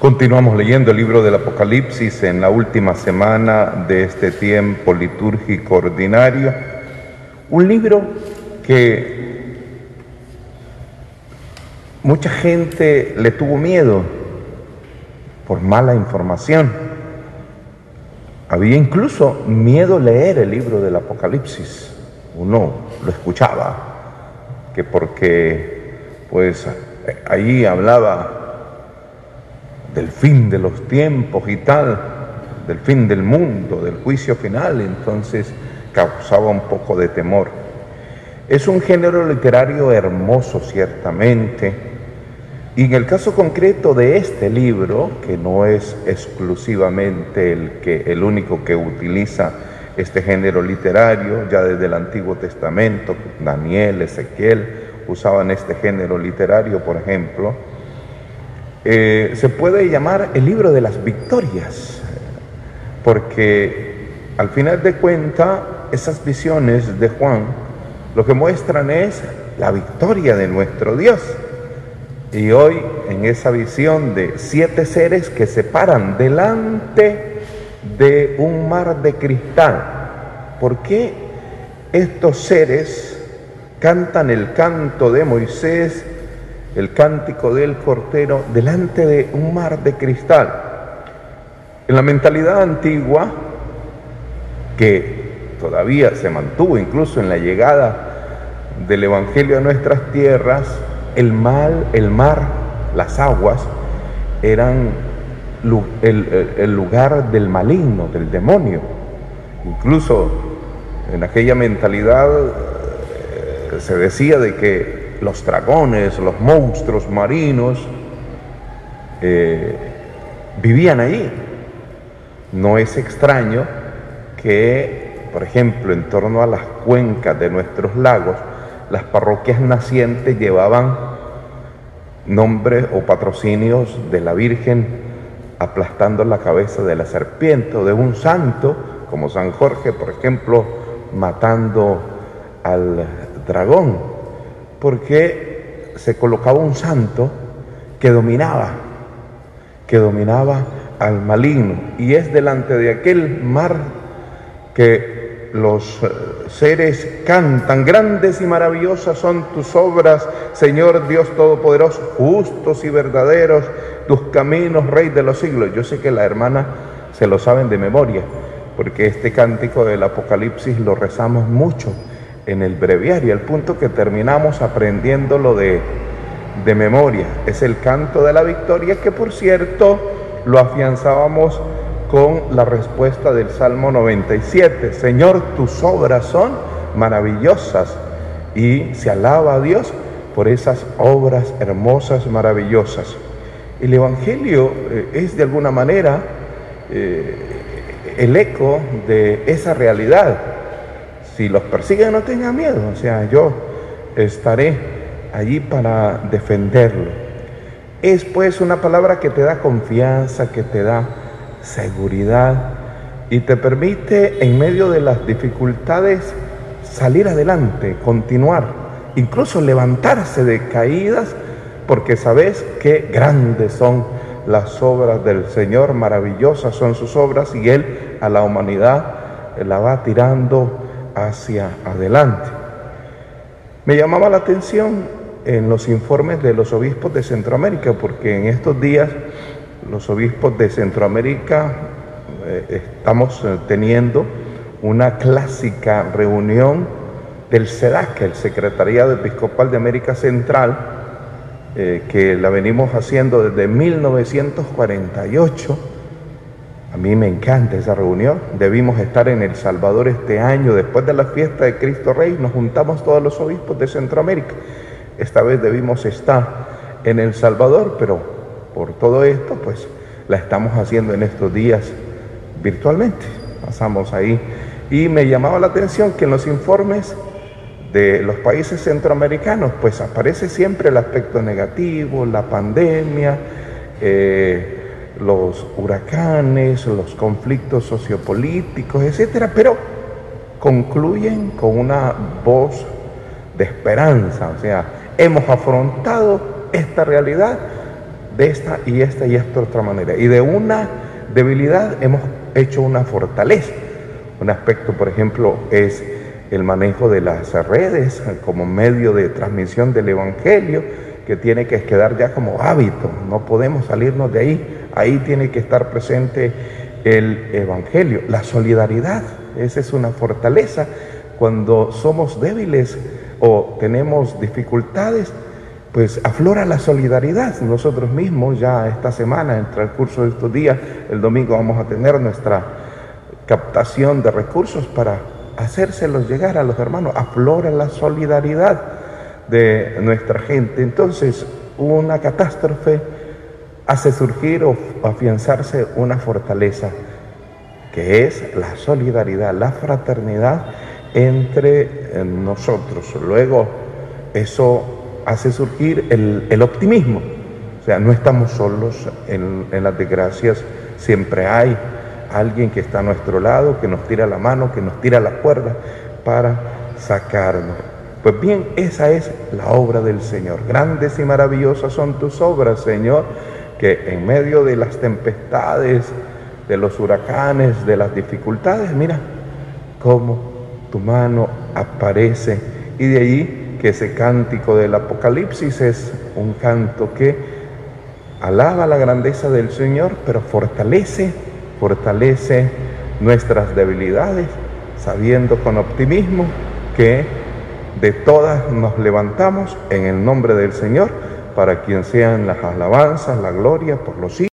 Continuamos leyendo el libro del Apocalipsis en la última semana de este tiempo litúrgico ordinario. Un libro que mucha gente le tuvo miedo por mala información. Había incluso miedo leer el libro del Apocalipsis. Uno lo escuchaba, que porque pues ahí hablaba del fin de los tiempos y tal, del fin del mundo, del juicio final, entonces causaba un poco de temor. Es un género literario hermoso, ciertamente, y en el caso concreto de este libro, que no es exclusivamente el, que, el único que utiliza este género literario, ya desde el Antiguo Testamento, Daniel, Ezequiel usaban este género literario, por ejemplo, eh, se puede llamar el libro de las victorias, porque al final de cuentas esas visiones de Juan lo que muestran es la victoria de nuestro Dios. Y hoy en esa visión de siete seres que se paran delante de un mar de cristal, ¿por qué estos seres cantan el canto de Moisés el cántico del Cordero delante de un mar de cristal. En la mentalidad antigua, que todavía se mantuvo incluso en la llegada del Evangelio a nuestras tierras, el mal, el mar, las aguas, eran el, el lugar del maligno, del demonio. Incluso en aquella mentalidad eh, se decía de que los dragones, los monstruos marinos, eh, vivían ahí. No es extraño que, por ejemplo, en torno a las cuencas de nuestros lagos, las parroquias nacientes llevaban nombres o patrocinios de la Virgen aplastando la cabeza de la serpiente o de un santo, como San Jorge, por ejemplo, matando al dragón porque se colocaba un santo que dominaba, que dominaba al maligno. Y es delante de aquel mar que los eh, seres cantan, grandes y maravillosas son tus obras, Señor Dios Todopoderoso, justos y verdaderos tus caminos, Rey de los siglos. Yo sé que la hermana se lo saben de memoria, porque este cántico del Apocalipsis lo rezamos mucho en el breviario, al punto que terminamos aprendiéndolo de, de memoria. Es el canto de la victoria que por cierto lo afianzábamos con la respuesta del Salmo 97. Señor, tus obras son maravillosas y se alaba a Dios por esas obras hermosas, maravillosas. El Evangelio eh, es de alguna manera eh, el eco de esa realidad si los persiguen no tengan miedo, o sea, yo estaré allí para defenderlo. Es pues una palabra que te da confianza, que te da seguridad y te permite en medio de las dificultades salir adelante, continuar, incluso levantarse de caídas, porque sabes qué grandes son las obras del Señor, maravillosas son sus obras y Él a la humanidad la va tirando hacia adelante. Me llamaba la atención en los informes de los obispos de Centroamérica, porque en estos días los obispos de Centroamérica eh, estamos eh, teniendo una clásica reunión del SEDAC, el Secretariado Episcopal de América Central, eh, que la venimos haciendo desde 1948 a mí me encanta esa reunión. Debimos estar en El Salvador este año, después de la fiesta de Cristo Rey, nos juntamos todos los obispos de Centroamérica. Esta vez debimos estar en El Salvador, pero por todo esto, pues la estamos haciendo en estos días virtualmente. Pasamos ahí. Y me llamaba la atención que en los informes de los países centroamericanos, pues aparece siempre el aspecto negativo, la pandemia, eh, los huracanes, los conflictos sociopolíticos, etcétera, pero concluyen con una voz de esperanza, o sea, hemos afrontado esta realidad de esta y esta y esta otra manera. Y de una debilidad hemos hecho una fortaleza. Un aspecto, por ejemplo, es el manejo de las redes como medio de transmisión del Evangelio, que tiene que quedar ya como hábito, no podemos salirnos de ahí, ahí tiene que estar presente el Evangelio, la solidaridad, esa es una fortaleza. Cuando somos débiles o tenemos dificultades, pues aflora la solidaridad. Nosotros mismos ya esta semana, en el transcurso de estos días, el domingo vamos a tener nuestra captación de recursos para hacérselos llegar a los hermanos. Aflora la solidaridad de nuestra gente. Entonces, una catástrofe hace surgir o afianzarse una fortaleza, que es la solidaridad, la fraternidad entre eh, nosotros. Luego, eso hace surgir el, optimismo. O sea, no estamos solos en, en las desgracias, siempre hay alguien que está a nuestro lado, que nos tira la mano, que nos tira la cuerda para sacarnos. Pues bien, esa es la obra del Señor. Grandes y maravillosas son tus obras, Señor, que en medio de las tempestades, de los huracanes, de las dificultades, mira cómo tu mano aparece. Y de ahí que ese cántico del Apocalipsis es un canto que alaba la grandeza del Señor, pero fortalece, fortalece nuestras debilidades, sabiendo con optimismo que de todas nos levantamos en el nombre del Señor, para quien sean las alabanzas, la gloria por los siglos.